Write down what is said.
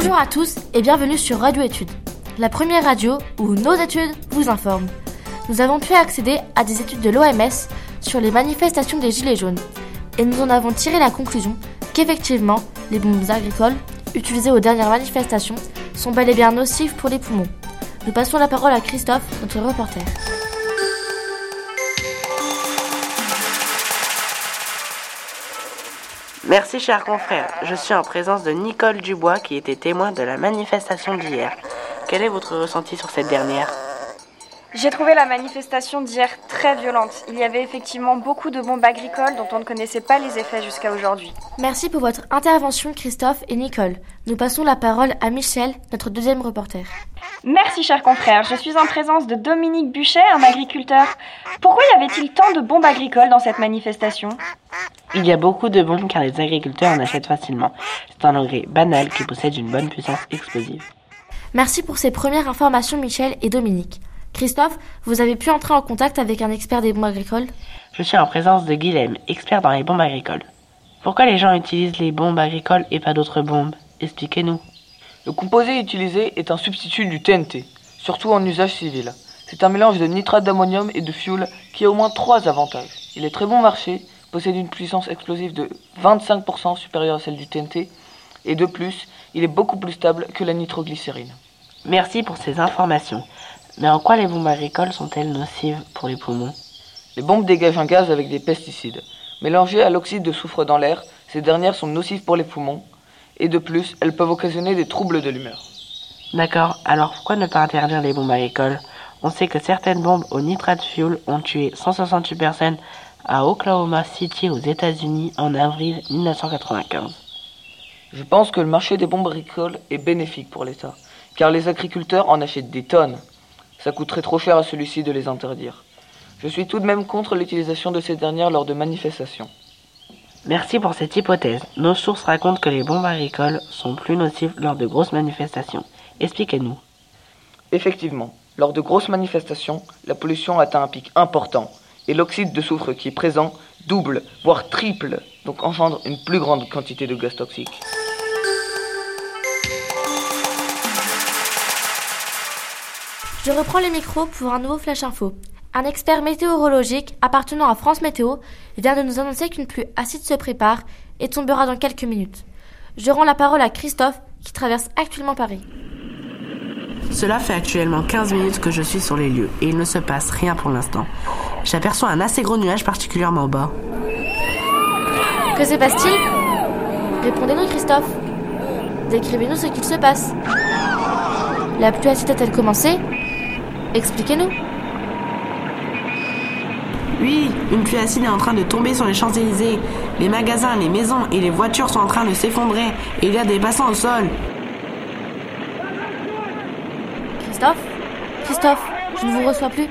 Bonjour à tous et bienvenue sur Radio Études, la première radio où nos études vous informent. Nous avons pu accéder à des études de l'OMS sur les manifestations des Gilets jaunes et nous en avons tiré la conclusion qu'effectivement, les bombes agricoles utilisées aux dernières manifestations sont bel et bien nocives pour les poumons. Nous passons la parole à Christophe, notre reporter. Merci cher confrère, je suis en présence de Nicole Dubois qui était témoin de la manifestation d'hier. Quel est votre ressenti sur cette dernière? J'ai trouvé la manifestation d'hier très violente. Il y avait effectivement beaucoup de bombes agricoles dont on ne connaissait pas les effets jusqu'à aujourd'hui. Merci pour votre intervention Christophe et Nicole. Nous passons la parole à Michel, notre deuxième reporter. Merci cher confrère, je suis en présence de Dominique Buchet, un agriculteur. Pourquoi y avait-il tant de bombes agricoles dans cette manifestation? Il y a beaucoup de bombes car les agriculteurs en achètent facilement. C'est un engrais banal qui possède une bonne puissance explosive. Merci pour ces premières informations Michel et Dominique. Christophe, vous avez pu entrer en contact avec un expert des bombes agricoles? Je suis en présence de Guilhem, expert dans les bombes agricoles. Pourquoi les gens utilisent les bombes agricoles et pas d'autres bombes? Expliquez-nous. Le composé utilisé est un substitut du TNT, surtout en usage civil. C'est un mélange de nitrate d'ammonium et de fioul qui a au moins trois avantages. Il est très bon marché, possède une puissance explosive de 25% supérieure à celle du TNT, et de plus, il est beaucoup plus stable que la nitroglycérine. Merci pour ces informations. Mais en quoi les bombes agricoles sont-elles nocives pour les poumons? Les bombes dégagent un gaz avec des pesticides. Mélangées à l'oxyde de soufre dans l'air, ces dernières sont nocives pour les poumons, et de plus, elles peuvent occasionner des troubles de l'humeur. D'accord, alors pourquoi ne pas interdire les bombes agricoles? On sait que certaines bombes au nitrate fuel ont tué 168 personnes à Oklahoma City aux États-Unis en avril 1995. Je pense que le marché des bombes agricoles est bénéfique pour l'État, car les agriculteurs en achètent des tonnes. Ça coûterait trop cher à celui-ci de les interdire. Je suis tout de même contre l'utilisation de ces dernières lors de manifestations. Merci pour cette hypothèse. Nos sources racontent que les bombes agricoles sont plus nocives lors de grosses manifestations. Expliquez-nous. Effectivement, lors de grosses manifestations, la pollution atteint un pic important, et l'oxyde de soufre qui est présent double, voire triple, donc engendre une plus grande quantité de gaz toxique. Je reprends les micros pour un nouveau flash info. Un expert météorologique appartenant à France Météo vient de nous annoncer qu'une pluie acide se prépare et tombera dans quelques minutes. Je rends la parole à Christophe qui traverse actuellement Paris. Cela fait actuellement 15 minutes que je suis sur les lieux et il ne se passe rien pour l'instant. J'aperçois un assez gros nuage particulièrement bas. Que se passe-t-il? Répondez-nous Christophe. Décrivez-nous ce qu'il se passe. La pluie acide a-t-elle commencé? Expliquez-nous. Oui, une pluie acide est en train de tomber sur les Champs-Élysées. Les magasins, les maisons et les voitures sont en train de s'effondrer et il y a des passants au sol. Christophe? Christophe, je ne vous reçois plus.